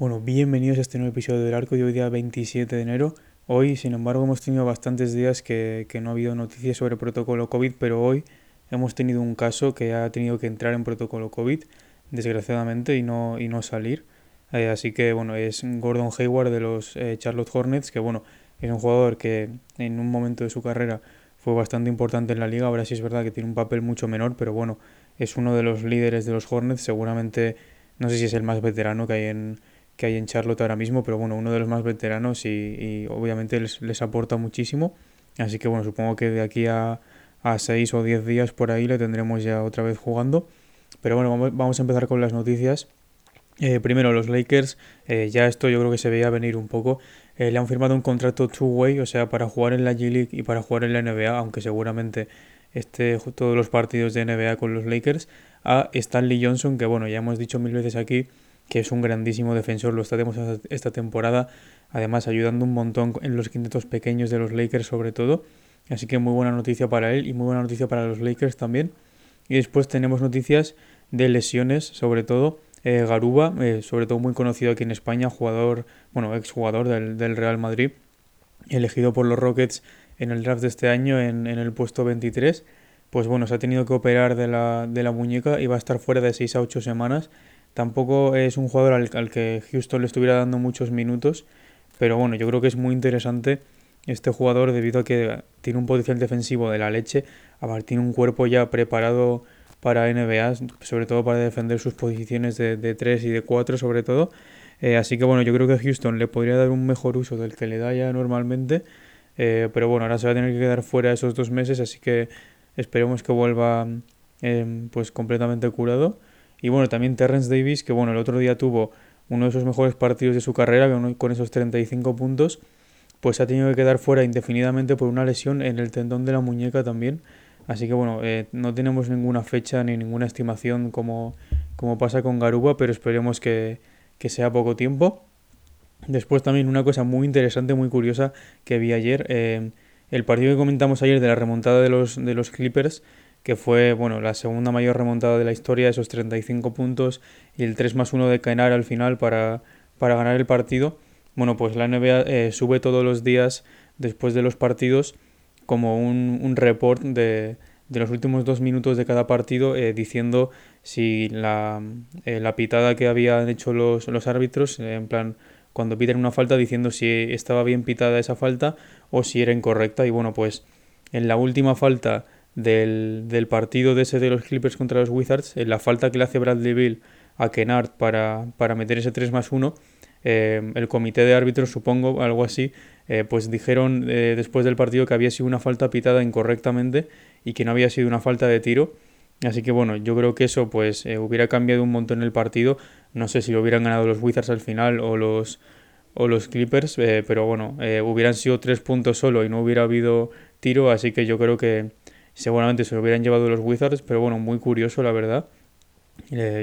Bueno, bienvenidos a este nuevo episodio del Arco de hoy día 27 de enero. Hoy, sin embargo, hemos tenido bastantes días que, no ha habido noticias sobre protocolo COVID, pero hoy hemos tenido un caso que ha tenido que entrar en protocolo COVID, desgraciadamente, y no, y no salir. Eh, así que, bueno, es Gordon Hayward de los eh, Charlotte Hornets, que, bueno, es un jugador que en un momento de su carrera fue bastante importante en la liga. Ahora sí es verdad que tiene un papel mucho menor, pero bueno, es uno de los líderes de los Hornets. Seguramente, no sé si es el más veterano que hay en, que hay en Charlotte ahora mismo, pero bueno, uno de los más veteranos y, obviamente les, aporta muchísimo. Así que bueno, supongo que de aquí a, a 6 o 10 días por ahí le tendremos ya otra vez jugando. Pero bueno, vamos, a empezar con las noticias. Eh, primero, los Lakers, eh, ya esto yo creo que se veía venir un poco. Eh, le han firmado un contrato two-way, o sea, para jugar en la G-League y para jugar en la NBA, aunque seguramente esté todos los partidos de NBA con los Lakers, a Stanley Johnson, que bueno, ya hemos dicho mil veces aquí que es un grandísimo defensor, lo está demostrando esta temporada, además ayudando un montón en los quintetos pequeños de los Lakers sobre todo, así que muy buena noticia para él y muy buena noticia para los Lakers también. Y después tenemos noticias de lesiones, sobre todo eh, Garuba, eh, sobre todo muy conocido aquí en España, jugador, bueno, exjugador del, Real Madrid, elegido por los Rockets en el draft de este año en, el puesto 23 pues bueno, se ha tenido que operar de la, muñeca y va a estar fuera de 6 a 8 semanas Tampoco es un jugador al, que Houston le estuviera dando muchos minutos, pero bueno, yo creo que es muy interesante este jugador debido a que tiene un potencial defensivo de la leche, aparte tiene un cuerpo ya preparado para NBA, sobre todo para defender sus posiciones de, de 3 y de 4 sobre todo. Eh, así que bueno, yo creo que Houston le podría dar un mejor uso del que le da ya normalmente. Eh, pero bueno, ahora se va a tener que quedar fuera esos dos meses, así que esperemos que vuelva eh, pues completamente curado. Y bueno, también Terrence Davis, que bueno, el otro día tuvo uno de sus mejores partidos de su carrera con esos 35 puntos, pues ha tenido que quedar fuera indefinidamente por una lesión en el tendón de la muñeca también. Así que bueno, eh, no tenemos ninguna fecha ni ninguna estimación como, como pasa con Garuba, pero esperemos que, sea poco tiempo. Después también una cosa muy interesante, muy curiosa que vi ayer, eh, el partido que comentamos ayer de la remontada de los, de los Clippers, que fue bueno, la segunda mayor remontada de la historia, esos 35 puntos y el 3 más 1 de Kainar al final para, para ganar el partido. Bueno, pues la NBA eh, sube todos los días después de los partidos como un, un report de, de, los últimos dos minutos de cada partido eh, diciendo si la, eh, la, pitada que habían hecho los, los árbitros, en plan cuando piden una falta diciendo si estaba bien pitada esa falta o si era incorrecta. Y bueno pues en la última falta del, del, partido de ese de los Clippers contra los Wizards, en la falta que le hace Bradley Bill a Kennard para, para meter ese 3 más 1, eh, el comité de árbitros, supongo, algo así, eh, pues dijeron eh, después del partido que había sido una falta pitada incorrectamente y que no había sido una falta de tiro. Así que bueno, yo creo que eso pues hubiera cambiado un montón el partido. No sé si lo hubieran ganado los Wizards al final o los, o los Clippers, pero bueno, hubieran sido tres puntos solo y no hubiera habido tiro, así que yo creo que seguramente se lo hubieran llevado los Wizards, pero bueno, muy curioso la verdad.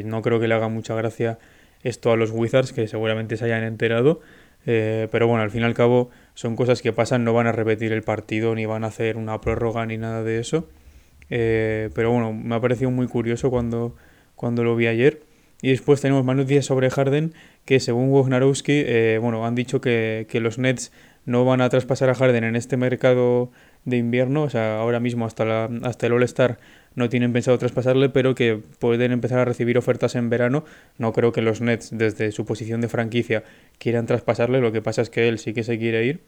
No creo que le haga mucha gracia esto a los Wizards, que seguramente se hayan enterado. Eh, pero bueno, al fin y al cabo son cosas que pasan, no van a repetir el partido, ni van a hacer una prórroga, ni nada de eso. Eh, pero bueno, me ha parecido muy curioso cuando, cuando lo vi ayer. Y después tenemos más noticias sobre Harden, que según Wojnarowski, bueno, han dicho que, que los Nets no van a traspasar a Harden en este mercado de invierno, o sea, ahora mismo hasta, la, hasta el All-Star no tienen pensado traspasarle, pero que pueden empezar a recibir ofertas en verano. No creo que los Nets, desde su posición de franquicia, quieran traspasarle, lo que pasa es que él sí que se quiere ir,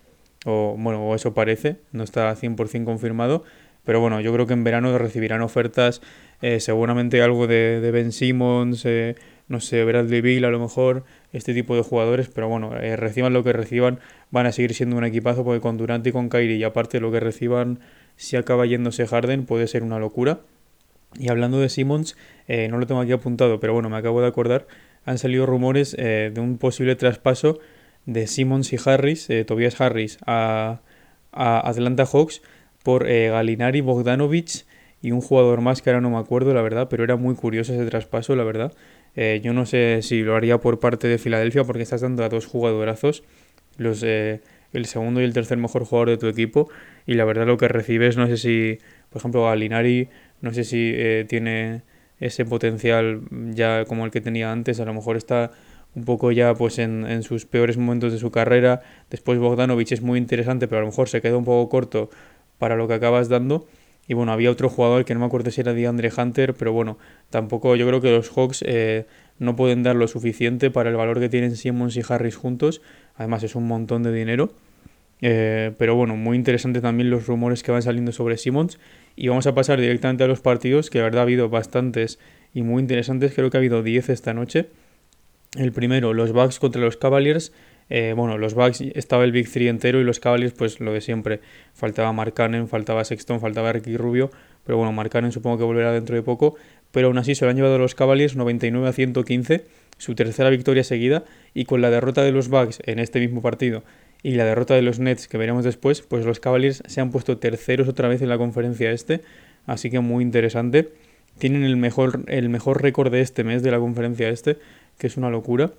o bueno, o eso parece, no está 100% confirmado, pero bueno, yo creo que en verano recibirán ofertas, eh, seguramente algo de, de Ben Simmons, eh, no sé, Bradley Bill a lo mejor, este tipo de jugadores, pero bueno, eh, reciban lo que reciban, van a seguir siendo un equipazo porque con Durant y con Kyrie y aparte lo que reciban si acaba yéndose Harden puede ser una locura. Y hablando de Simmons, eh, no lo tengo aquí apuntado, pero bueno, me acabo de acordar, han salido rumores eh, de un posible traspaso de Simmons y Harris, Tobias Harris, a, a, Atlanta Hawks por Galinari, Bogdanovich y un jugador más que ahora no me acuerdo, la verdad, pero era muy curioso ese traspaso, la verdad. Eh, yo no sé si lo haría por parte de Filadelfia porque estás dando a dos jugadorazos, los, eh, el segundo y el tercer mejor jugador de tu equipo, y la verdad lo que recibes, no sé si, por ejemplo, Galinari, no sé si eh, tiene ese potencial ya como el que tenía antes, a lo mejor está un poco ya pues en, en, sus peores momentos de su carrera. Después Bogdanovich es muy interesante, pero a lo mejor se queda un poco corto para lo que acabas dando. Y bueno, había otro jugador que no me acuerdo si era DeAndre Hunter, pero bueno, tampoco yo creo que los Hawks eh, no pueden dar lo suficiente para el valor que tienen Simmons y Harris juntos. Además es un montón de dinero. Eh, pero bueno, muy interesante también los rumores que van saliendo sobre Simmons. Y vamos a pasar directamente a los partidos, que la verdad ha habido bastantes y muy interesantes. Creo que ha habido 10 esta noche. El primero, los Bucks contra los Cavaliers. Eh, bueno, los Bucks estaba el Big 3 entero y los Cavaliers, pues lo de siempre. Faltaba Mark Cannon, faltaba Sexton, faltaba Ricky Rubio. Pero bueno, Mark Cannon supongo que volverá dentro de poco. Pero aún así se lo han llevado los Cavaliers 99 a 115, su tercera victoria seguida. Y con la derrota de los Bucks en este mismo partido y la derrota de los Nets que veremos después, pues los Cavaliers se han puesto terceros otra vez en la conferencia este. Así que muy interesante. Tienen el mejor, el mejor récord de este mes de la conferencia este, que es una locura.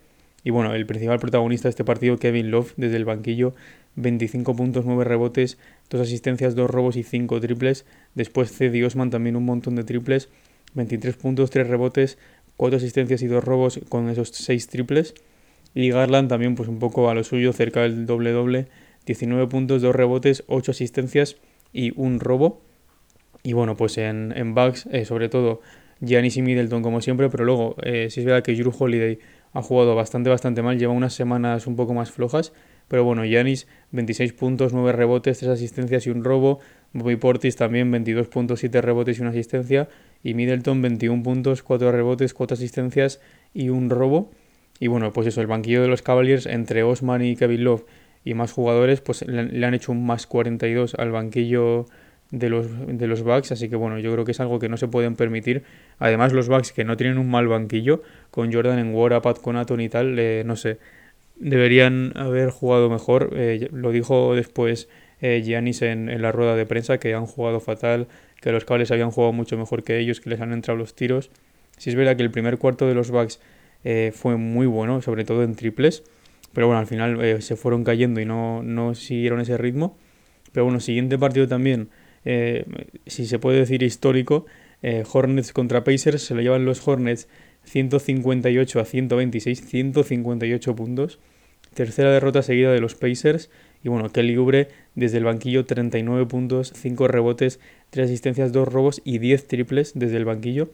Y bueno, el principal protagonista de este partido, Kevin Love, desde el banquillo, 25 puntos, 9 rebotes, 2 asistencias, 2 robos y 5 triples. Después Cedi Osman también un montón de triples, 23 puntos, 3 rebotes, 4 asistencias y 2 robos con esos 6 triples. Y Garland también pues un poco a lo suyo, cerca del doble doble, 19 puntos, 2 rebotes, 8 asistencias y un robo. Y bueno, pues en, en Bucks, eh, sobre todo Giannis y Middleton como siempre, pero luego eh, sí es verdad que Drew Holiday ha jugado bastante, bastante mal, lleva unas semanas un poco más flojas, pero bueno, Giannis 26 puntos, 9 rebotes, 3 asistencias y un robo, Bobby Portis también 22 puntos, 7 rebotes y una asistencia, y Middleton 21 puntos, 4 rebotes, 4 asistencias y un robo. Y bueno, pues eso, el banquillo de los Cavaliers entre Osman y Kevin Love y más jugadores, pues le, han hecho un más 42 al banquillo de los, de los Bucks, así que bueno, yo creo que es algo que no se pueden permitir. Además, los Bucks que no tienen un mal banquillo, con Jordan en War, Pat Conaton y tal, no sé, deberían haber jugado mejor. Eh, lo dijo después eh, Giannis en, la rueda de prensa, que han jugado fatal, que los Cavaliers habían jugado mucho mejor que ellos, que les han entrado los tiros. Si es verdad que el primer cuarto de los Bucks fue muy bueno, sobre todo en triples, pero bueno, al final se fueron cayendo y no, no siguieron ese ritmo. Pero bueno, siguiente partido también eh, si se puede decir histórico, eh, Hornets contra Pacers, se lo llevan los Hornets 158 a 126, 158 puntos. Tercera derrota seguida de los Pacers. Y bueno, Kelly Ubre desde el banquillo 39 puntos, 5 rebotes, 3 asistencias, 2 robos y 10 triples desde el banquillo.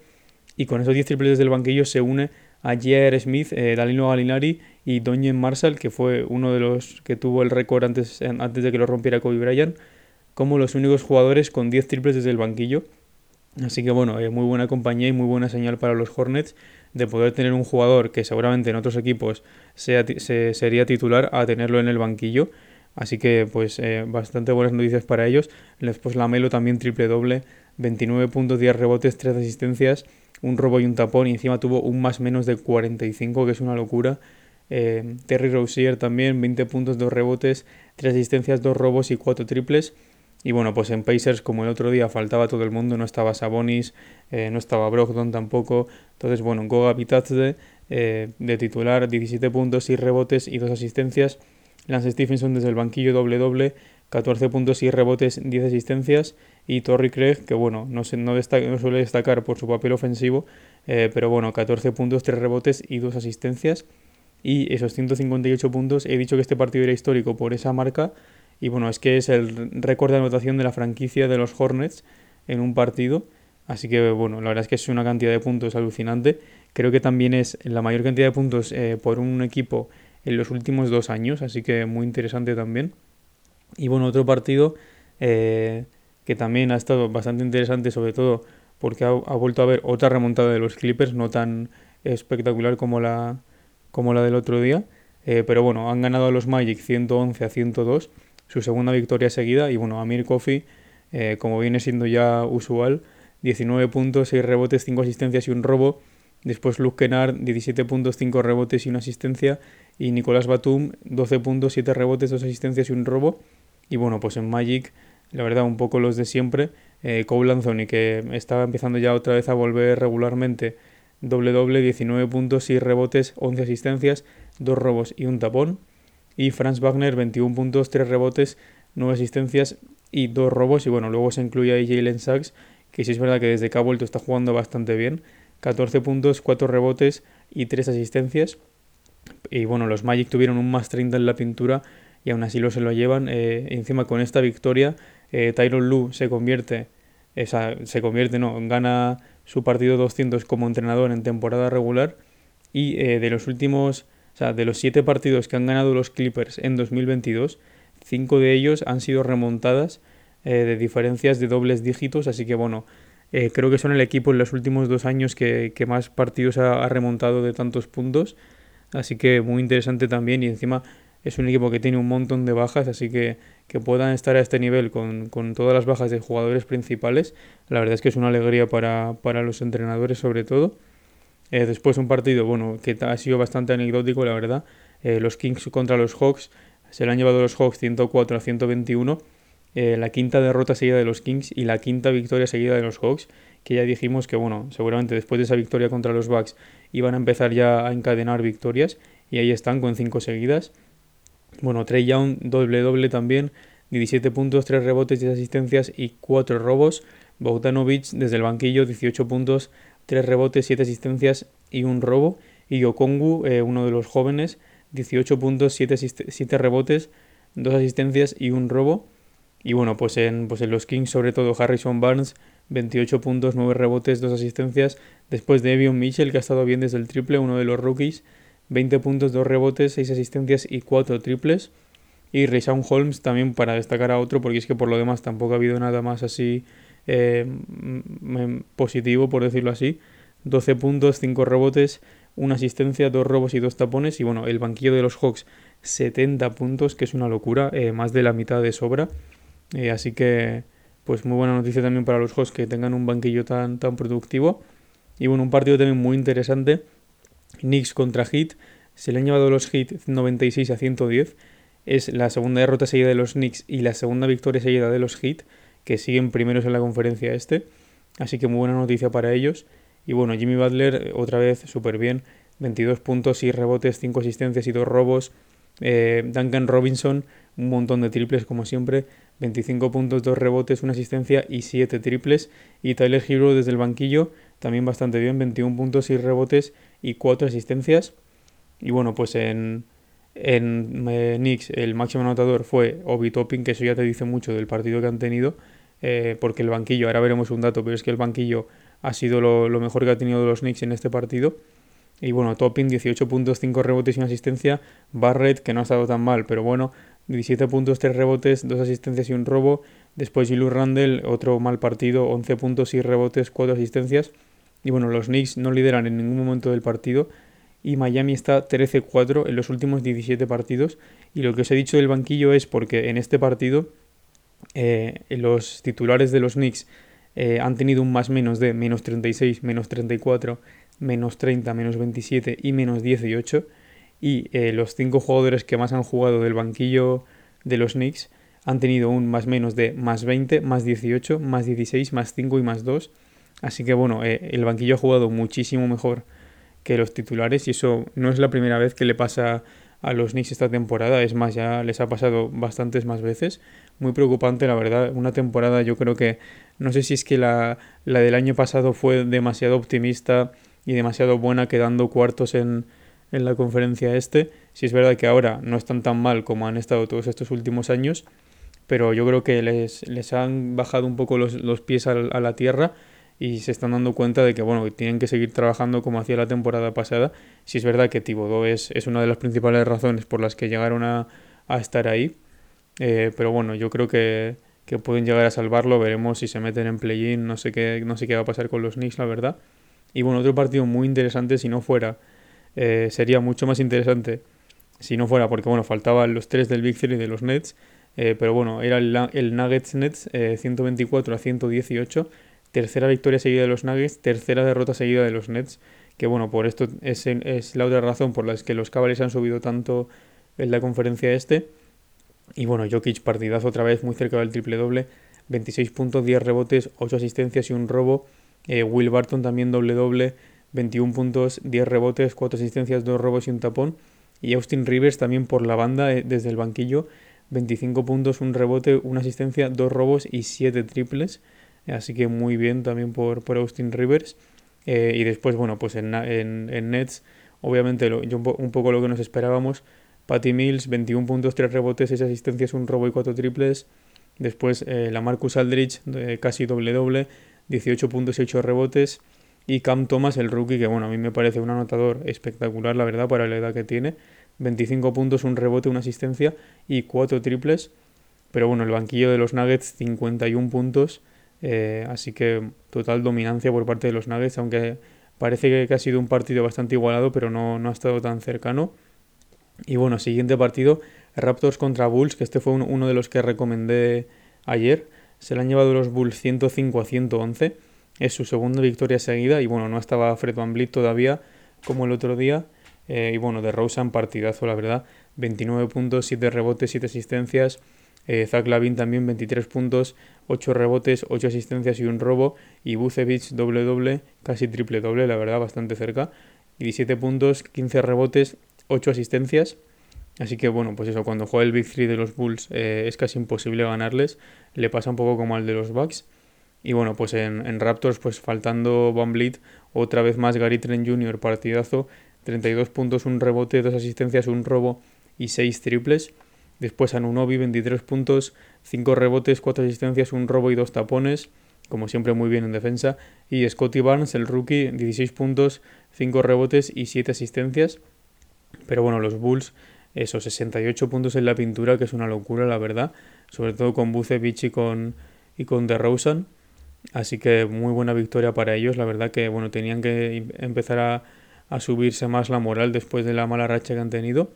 Y con esos 10 triples desde el banquillo se une a J.R. Smith, eh, Dalino Galinari y Donjen Marshall, que fue uno de los que tuvo el récord antes, antes de que lo rompiera Kobe Bryant como los únicos jugadores con 10 triples desde el banquillo. Así que bueno, eh, muy buena compañía y muy buena señal para los Hornets de poder tener un jugador que seguramente en otros equipos sea, se, sería titular a tenerlo en el banquillo. Así que pues eh, bastante buenas noticias para ellos. Después Lamelo también triple doble, 29 puntos, 10 rebotes, 3 asistencias, un robo y un tapón y encima tuvo un más menos de 45 que es una locura. Eh, Terry Rozier también, 20 puntos, 2 rebotes, 3 asistencias, 2 robos y 4 triples. Y bueno, pues en Pacers, como el otro día faltaba todo el mundo, no estaba Sabonis, eh, no estaba Brogdon tampoco. Entonces, bueno, Goga Bitadze eh, de titular, 17 puntos, y rebotes y 2 asistencias. Lance Stephenson desde el banquillo doble doble, 14 puntos y rebotes, 10 asistencias. Y Torrey Craig, que bueno, no, se, no, no suele destacar por su papel ofensivo, eh, pero bueno, 14 puntos, 3 rebotes y 2 asistencias. Y esos 158 puntos, he dicho que este partido era histórico por esa marca, y bueno, es que es el récord de anotación de la franquicia de los Hornets en un partido. Así que bueno, la verdad es que es una cantidad de puntos alucinante. Creo que también es la mayor cantidad de puntos eh, por un equipo en los últimos dos años, así que muy interesante también. Y bueno, otro partido eh, que también ha estado bastante interesante, sobre todo porque ha, vuelto a haber otra remontada de los Clippers, no tan espectacular como la, como la del otro día. Eh, pero bueno, han ganado a los Magic 111 a 102 su segunda victoria seguida. Y bueno, Amir Kofi, eh, como viene siendo ya usual, 19 puntos, 6 rebotes, 5 asistencias y un robo. Después Luke Kennard, 17 puntos, 5 rebotes y una asistencia. Y Nicolás Batum, 12 puntos, 7 rebotes, 2 asistencias y un robo. Y bueno, pues en Magic, la verdad, un poco los de siempre. Eh, Cole Anthony, que estaba empezando ya otra vez a volver regularmente, doble doble, 19 puntos, 6 rebotes, 11 asistencias, 2 robos y un tapón. Y Franz Wagner, 21 puntos, 3 rebotes, 9 asistencias y 2 robos. Y bueno, luego se incluye ahí Jalen Sachs, que sí es verdad que desde que ha vuelto está jugando bastante bien. 14 puntos, 4 rebotes y 3 asistencias. Y bueno, los Magic tuvieron un más 30 en la pintura y aún así lo se lo llevan. Eh, encima con esta victoria, eh, Tyron Lu se convierte, se convierte, no, gana su partido 200 como entrenador en temporada regular y eh, de los últimos, de los 7 partidos que han ganado los Clippers en 2022, 5 de ellos han sido remontadas de diferencias de dobles dígitos, así que bueno, creo que son el equipo en los últimos dos años que, más partidos ha, remontado de tantos puntos. Así que muy interesante también y encima es un equipo que tiene un montón de bajas, así que que puedan estar a este nivel con, todas las bajas de jugadores principales, la verdad es que es una alegría para, los entrenadores sobre todo. Eh, después un partido, bueno, que ha sido bastante anecdótico, la verdad. Eh, los Kings contra los Hawks, se le han llevado los Hawks 104 a 121. Eh, la quinta derrota seguida de los Kings y la quinta victoria seguida de los Hawks, que ya dijimos que, bueno, seguramente después de esa victoria contra los Bucks iban a empezar ya a encadenar victorias y ahí están con cinco seguidas. Bueno, Trey Young doble doble también, 17 puntos, 3 rebotes, 10 asistencias y 4 robos. Bogdanovic desde el banquillo, 18 puntos, 3 rebotes, 7 asistencias y un robo. Y Okongu, eh, uno de los jóvenes, 18 puntos, 7, 7 rebotes, 2 asistencias y un robo. Y bueno, pues en, pues en los Kings, sobre todo Harrison Barnes, 28 puntos, 9 rebotes, 2 asistencias. Después de Evion Mitchell, que ha estado bien desde el triple, uno de los rookies, 20 puntos, 2 rebotes, 6 asistencias y 4 triples. Y Rayshon Holmes también para destacar a otro, porque es que por lo demás tampoco ha habido nada más así eh, positivo, por decirlo así. 12 puntos, 5 rebotes, 1 asistencia, 2 robos y 2 tapones. Y bueno, el banquillo de los Hawks, 70 puntos, que es una locura, eh, más de la mitad de sobra. Eh, así que, pues muy buena noticia también para los Hawks que tengan un banquillo tan, tan productivo. Y bueno, un partido también muy interesante Knicks contra Heat. Se le han llevado los Heat 96 a 110. Es la segunda derrota seguida de los Knicks y la segunda victoria seguida de los Heat, que siguen primeros en la conferencia este. Así que muy buena noticia para ellos. Y bueno, Jimmy Butler otra vez súper bien. 22 puntos, y rebotes, 5 asistencias y 2 robos. Eh, Duncan Robinson, un montón de triples como siempre. 25 puntos, 2 rebotes, 1 asistencia y 7 triples. Y Tyler Hero desde el banquillo, también bastante bien, 21 puntos, 6 rebotes y 4 asistencias. Y bueno, pues en, en eh, Knicks el máximo anotador fue Obi Topping, que eso ya te dice mucho del partido que han tenido, eh, porque el banquillo, ahora veremos un dato, pero es que el banquillo ha sido lo, mejor que ha tenido los Knicks en este partido. Y bueno, Topping 18 puntos, 5 rebotes y una asistencia. Barrett, que no ha estado tan mal, pero bueno, 17 puntos, 3 rebotes, 2 asistencias y un robo. Después Julius Randle, otro mal partido, 11 puntos, 6 rebotes, 4 asistencias. Y bueno, los Knicks no lideran en ningún momento del partido. Y Miami está 13-4 en los últimos 17 partidos. Y lo que os he dicho del banquillo es porque en este partido eh, los titulares de los Knicks eh, han tenido un más menos de menos 36, menos 34, menos 30, menos 27 y menos 18 y eh, los cinco jugadores que más han jugado del banquillo de los Knicks han tenido un más menos de más 20, más 18, más 16, más 5 y más 2. Así que bueno, eh, el banquillo ha jugado muchísimo mejor que los titulares y eso no es la primera vez que le pasa a los Knicks esta temporada, es más, ya les ha pasado bastantes más veces. Muy preocupante, la verdad. Una temporada yo creo que, no sé si es que la, la del año pasado fue demasiado optimista y demasiado buena quedando cuartos en, en la conferencia este. Si es verdad que ahora no están tan mal como han estado todos estos últimos años, pero yo creo que les, les han bajado un poco los, los pies a, la tierra y se están dando cuenta de que bueno tienen que seguir trabajando como hacía la temporada pasada. Si es verdad que Tibodó es, es una de las principales razones por las que llegaron a, a estar ahí, eh, pero bueno, yo creo que, que pueden llegar a salvarlo. Veremos si se meten en play-in. No sé qué, no sé qué va a pasar con los Knicks, la verdad. Y bueno, otro partido muy interesante si no fuera eh, sería mucho más interesante si no fuera porque, bueno, faltaban los tres del Big Three de los Nets, eh, pero bueno, era el, Nuggets Nets 124 eh, a 118, tercera victoria seguida de los Nuggets, tercera derrota seguida de los Nets, que bueno, por esto es, es la otra razón por la que los Cavaliers han subido tanto en la conferencia este. Y bueno, Jokic partidazo otra vez muy cerca del triple doble. 26 puntos, 10 rebotes, 8 asistencias y un robo. Will Barton también doble doble, 21 puntos, 10 rebotes, 4 asistencias, 2 robos y un tapón. Y Austin Rivers también por la banda eh, desde el banquillo, 25 puntos, un rebote, una asistencia, 2 robos y 7 triples. Así que muy bien también por, por Austin Rivers. Eh, y después, bueno, pues en, en, Nets, obviamente lo, un poco lo que nos esperábamos. Patty Mills, 21 puntos, 3 rebotes, 6 asistencias, un robo y 4 triples. Después eh, la Marcus Aldridge, casi doble doble, 18 puntos y 8 rebotes. Y Cam Thomas, el rookie, que bueno, a mí me parece un anotador espectacular, la verdad, para la edad que tiene. 25 puntos, un rebote, una asistencia y 4 triples. Pero bueno, el banquillo de los Nuggets, 51 puntos. Eh, así que total dominancia por parte de los Nuggets, aunque parece que ha sido un partido bastante igualado, pero no, no ha estado tan cercano. Y bueno, siguiente partido, Raptors contra Bulls, que este fue uno de los que recomendé ayer. Se le han llevado los Bulls 105 a 111. Es su segunda victoria seguida y bueno, no estaba Fred Van Vliet todavía como el otro día. Eh, y bueno, de Rosen partidazo, la verdad. 29 puntos, 7 rebotes, 7 asistencias. Eh, Zach Lavin también 23 puntos, 8 rebotes, 8 asistencias y un robo. Y Bucevic doble doble, casi triple doble, la verdad, bastante cerca. 17 puntos, 15 rebotes, 8 asistencias. Así que bueno, pues eso, cuando juega el Big 3 de los Bulls eh, es casi imposible ganarles. Le pasa un poco como al de los Bucks. Y bueno, pues en, Raptors, pues faltando Van Vliet, otra vez más Gary Trent Jr., partidazo. 32 puntos, un rebote, dos asistencias, un robo y 6 triples. Después Anunobi, 23 puntos, 5 rebotes, 4 asistencias, un robo y 2 tapones. Como siempre, muy bien en defensa. Y Scotty Barnes, el rookie, 16 puntos, 5 rebotes y 7 asistencias. Pero bueno, los Bulls, esos 68 puntos en la pintura, que es una locura, la verdad. Sobre todo con Bucevic y con, y con DeRozan. Así que muy buena victoria para ellos. La verdad que bueno, tenían que empezar a, a subirse más la moral después de la mala racha que han tenido.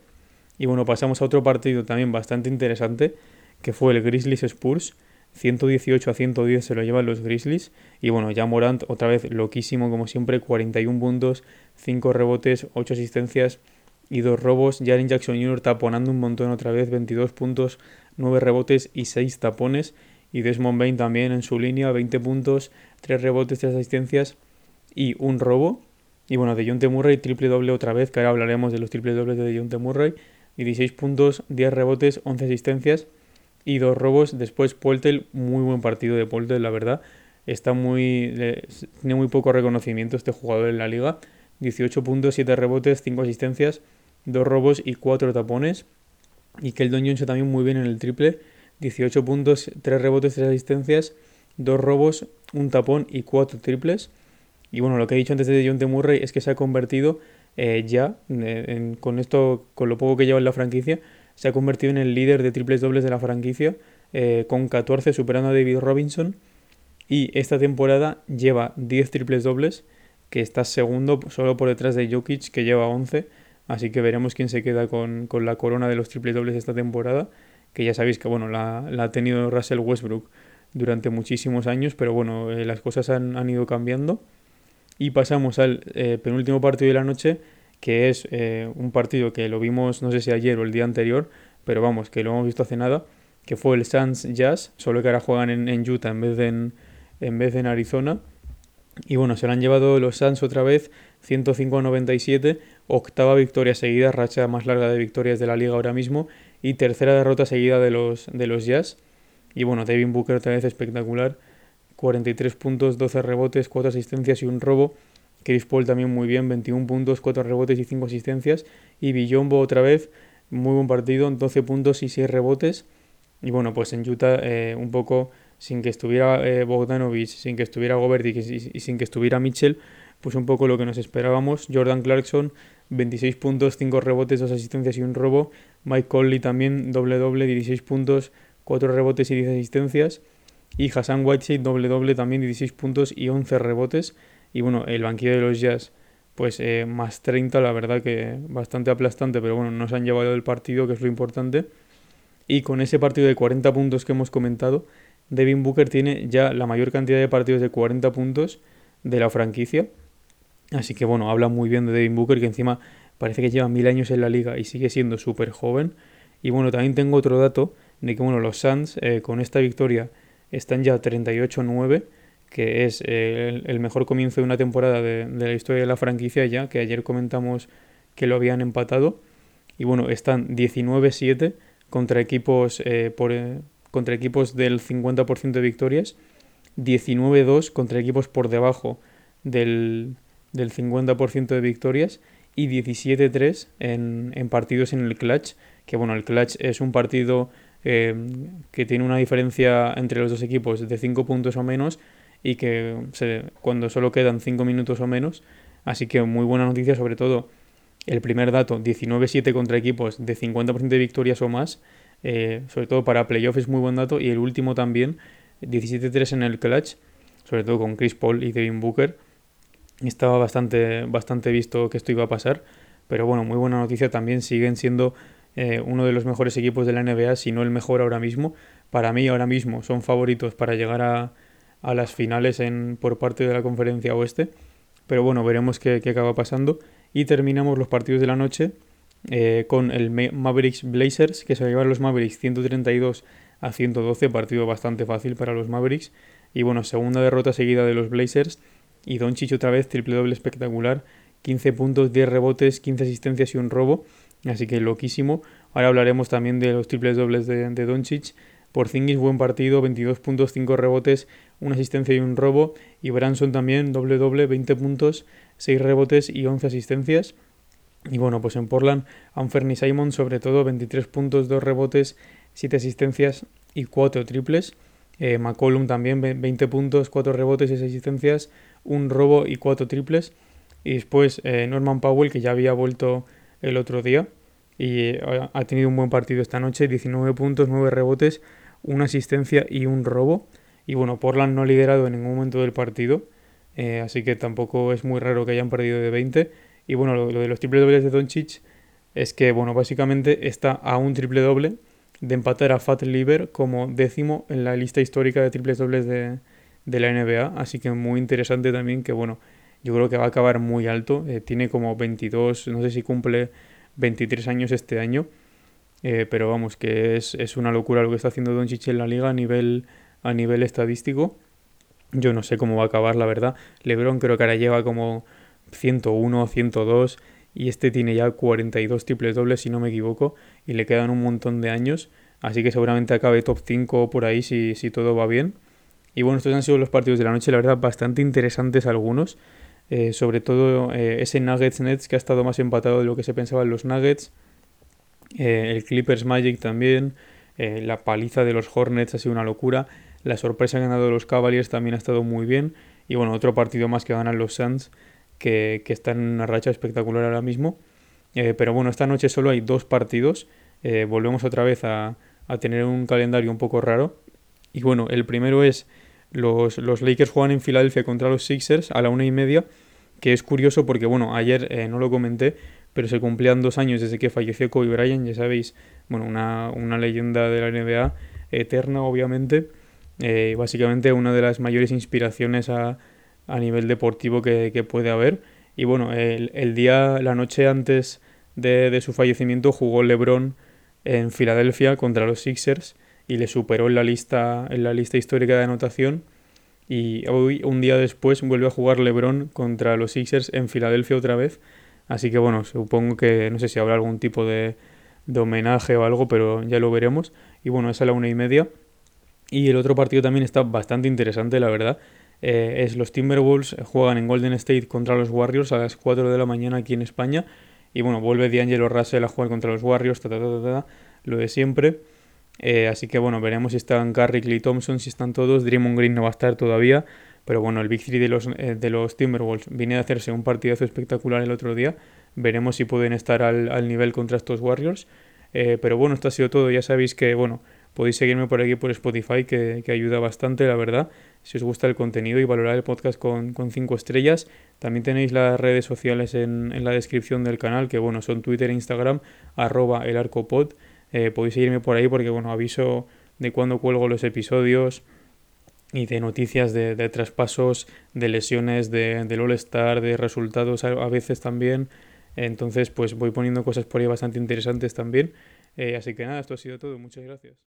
Y bueno, pasamos a otro partido también bastante interesante, que fue el Grizzlies Spurs. 118 a 110 se lo llevan los Grizzlies. Y bueno, ya Morant otra vez loquísimo como siempre, 41 puntos, 5 rebotes, 8 asistencias y 2 robos. Jaren Jackson Jr. taponando un montón otra vez, 22 puntos, 9 rebotes y 6 tapones. Y Desmond Bain también en su línea, 20 puntos, 3 rebotes, 3 asistencias y un robo. Y bueno, de Jonte Murray, triple doble otra vez, que ahora hablaremos de los triple dobles de Jonte Murray. 16 puntos, 10 rebotes, 11 asistencias y 2 robos. Después Poltel, muy buen partido de Poltel, la verdad. Está muy, tiene muy poco reconocimiento este jugador en la liga. 18 puntos, 7 rebotes, 5 asistencias, 2 robos y 4 tapones. Y Keldon Johnson también muy bien en el triple. 18 puntos, 3 rebotes, 3 asistencias, 2 robos, un tapón y 4 triples. Y bueno, lo que he dicho antes de John T. Murray es que se ha convertido eh, ya, con esto, con lo poco que lleva en la franquicia, se ha convertido en el líder de triples dobles de la franquicia, eh, con 14 superando a David Robinson. Y esta temporada lleva 10 triples dobles, que está segundo solo por detrás de Jokic, que lleva 11. Así que veremos quién se queda con, la corona de los triples dobles esta temporada. Que ya sabéis que bueno, la, ha tenido Russell Westbrook durante muchísimos años, pero bueno, las cosas han, han ido cambiando. Y pasamos al eh, penúltimo partido de la noche, que es eh, un partido que lo vimos, no sé si ayer o el día anterior, pero vamos, que lo hemos visto hace nada, que fue el Suns Jazz, solo que ahora juegan en, Utah en vez de en, en vez de en Arizona. Y bueno, se lo han llevado los Suns otra vez, 105 a 97, octava victoria seguida, racha más larga de victorias de la liga ahora mismo, y tercera derrota seguida de los, de los Jazz. Y bueno, Devin Booker otra vez espectacular, 43 puntos, 12 rebotes, 4 asistencias y un robo. Chris Paul también muy bien, 21 puntos, 4 rebotes y 5 asistencias. Y Billombo otra vez, muy buen partido, 12 puntos y 6 rebotes. Y bueno, pues en Utah eh, un poco sin que estuviera eh, Bogdanovich, sin que estuviera Gobert y, sin que estuviera Mitchell, pues un poco lo que nos esperábamos. Jordan Clarkson, 26 puntos, 5 rebotes, 2 asistencias y un robo. Mike Conley también, doble doble, 16 puntos, 4 rebotes y 10 asistencias. Y Hassan Whiteside doble doble también 16 puntos y 11 rebotes. Y bueno, el banquillo de los Jazz pues eh, más 30, la verdad que bastante aplastante, pero bueno, nos han llevado el partido, que es lo importante. Y con ese partido de 40 puntos que hemos comentado, Devin Booker tiene ya la mayor cantidad de partidos de 40 puntos de la franquicia. Así que bueno, habla muy bien de Devin Booker, que encima parece que lleva mil años en la liga y sigue siendo súper joven. Y bueno, también tengo otro dato de que bueno, los Suns eh, con esta victoria están ya 38-9, que es eh, el, mejor comienzo de una temporada de, la historia de la franquicia ya, que ayer comentamos que lo habían empatado. Y bueno, están 19-7 contra equipos, eh, por, contra equipos del 50% de victorias, 19-2 contra equipos por debajo del, del 50% de victorias y 17-3 en, en, partidos en el clutch, que bueno, el clutch es un partido eh, que tiene una diferencia entre los dos equipos de 5 puntos o menos y que cuando solo quedan 5 minutos o menos, así que muy buena noticia, sobre todo el primer dato, 19-7 contra equipos de 50% de victorias o más, eh, sobre todo para playoff es muy buen dato, y el último también, 17-3 en el clutch, sobre todo con Chris Paul y Devin Booker, estaba bastante, bastante visto que esto iba a pasar. Pero bueno, muy buena noticia también. Siguen siendo eh, uno de los mejores equipos de la NBA, si no el mejor ahora mismo. Para mí ahora mismo son favoritos para llegar a, a las finales en, por parte de la conferencia oeste. Pero bueno, veremos qué, qué acaba pasando. Y terminamos los partidos de la noche eh, con el Mavericks Blazers, que se llevan los Mavericks 132 a 112, partido bastante fácil para los Mavericks. Y bueno, segunda derrota seguida de los Blazers y Doncic otra vez, triple doble espectacular. 15 puntos, 10 rebotes, 15 asistencias y un robo. Así que loquísimo. Ahora hablaremos también de los triples dobles de, de Doncic. Porzingis, buen partido, 22 puntos, 5 rebotes, una asistencia y un robo. Y Branson también, doble doble, 20 puntos, 6 rebotes y 11 asistencias. Y bueno, pues en Portland, Anferni Simon, sobre todo, 23 puntos, 2 rebotes, 7 asistencias y 4 triples. Eh, McCollum también, 20 puntos, 4 rebotes, 6 asistencias un robo y cuatro triples. Y después eh, Norman Powell, que ya había vuelto el otro día y eh, ha tenido un buen partido esta noche, 19 puntos, 9 rebotes, una asistencia y un robo. Y bueno, Portland no ha liderado en ningún momento del partido, eh, así que tampoco es muy raro que hayan perdido de 20. Y bueno, lo, de los triple dobles de Doncic es que, bueno, básicamente está a un triple doble de empatar a Fat Liver como décimo en la lista histórica de triples dobles de, de la NBA, así que muy interesante también que bueno, yo creo que va a acabar muy alto, eh, tiene como 22, no sé si cumple 23 años este año, eh, pero vamos, que es, es, una locura lo que está haciendo Don Doncic en la liga a nivel, a nivel estadístico. Yo no sé cómo va a acabar, la verdad. LeBron creo que ahora lleva como 101, 102 y este tiene ya 42 triples dobles si no me equivoco y le quedan un montón de años, así que seguramente acabe top 5 por ahí si, si todo va bien. Y bueno, estos han sido los partidos de la noche, la verdad, bastante interesantes algunos. Eh, sobre todo eh, ese Nuggets Nets que ha estado más empatado de lo que se pensaba en los Nuggets. Eh, el Clippers Magic también. la paliza de los Hornets ha sido una locura. La sorpresa que han dado los Cavaliers también ha estado muy bien. Y bueno, otro partido más que ganan los Suns, que, que están en una racha espectacular ahora mismo. pero bueno, esta noche solo hay dos partidos. volvemos otra vez a, a tener un calendario un poco raro. Y bueno, el primero es los, los Lakers juegan en Filadelfia contra los Sixers a la una y media, que es curioso porque, bueno, ayer eh, no lo comenté, pero se cumplían dos años desde que falleció Kobe Bryant, ya sabéis, bueno, una, una leyenda de la NBA eterna, obviamente, eh, básicamente una de las mayores inspiraciones a, a nivel deportivo que, que, puede haber. Y bueno, el, el, día, la noche antes de, de su fallecimiento jugó LeBron en Filadelfia contra los Sixers y le superó en la lista, en la lista histórica de anotación. Y hoy, un día después, vuelve a jugar LeBron contra los Sixers en Filadelfia otra vez. Así que bueno, supongo que no sé si habrá algún tipo de, homenaje o algo, pero ya lo veremos. Y bueno, es a la una y media. Y el otro partido también está bastante interesante, la verdad. Eh, es los Timberwolves juegan en Golden State contra los Warriors a las 4 de la mañana aquí en España. Y bueno, vuelve D'Angelo Russell a jugar contra los Warriors, lo de siempre. Eh, así que bueno, veremos si están Curry, Clay Thompson, si están todos. Draymond Green no va a estar todavía. Pero bueno, el Big Three de los, eh, de los Timberwolves viene a hacerse un partidazo espectacular el otro día. Veremos si pueden estar al, nivel contra estos Warriors. Eh, pero bueno, esto ha sido todo. Ya sabéis que, bueno, podéis seguirme por aquí por Spotify, que, ayuda bastante, la verdad. Si os gusta el contenido y valorar el podcast con 5 estrellas. También tenéis las redes sociales en, en, la descripción del canal, que bueno, son Twitter e Instagram, arroba el arcopod. Eh, podéis seguirme por ahí porque, bueno, aviso de cuando cuelgo los episodios y de noticias de, traspasos, de lesiones, de, del All-Star, de resultados a, veces también. Entonces, pues voy poniendo cosas por ahí bastante interesantes también. Eh, así que nada, esto ha sido todo. Muchas gracias.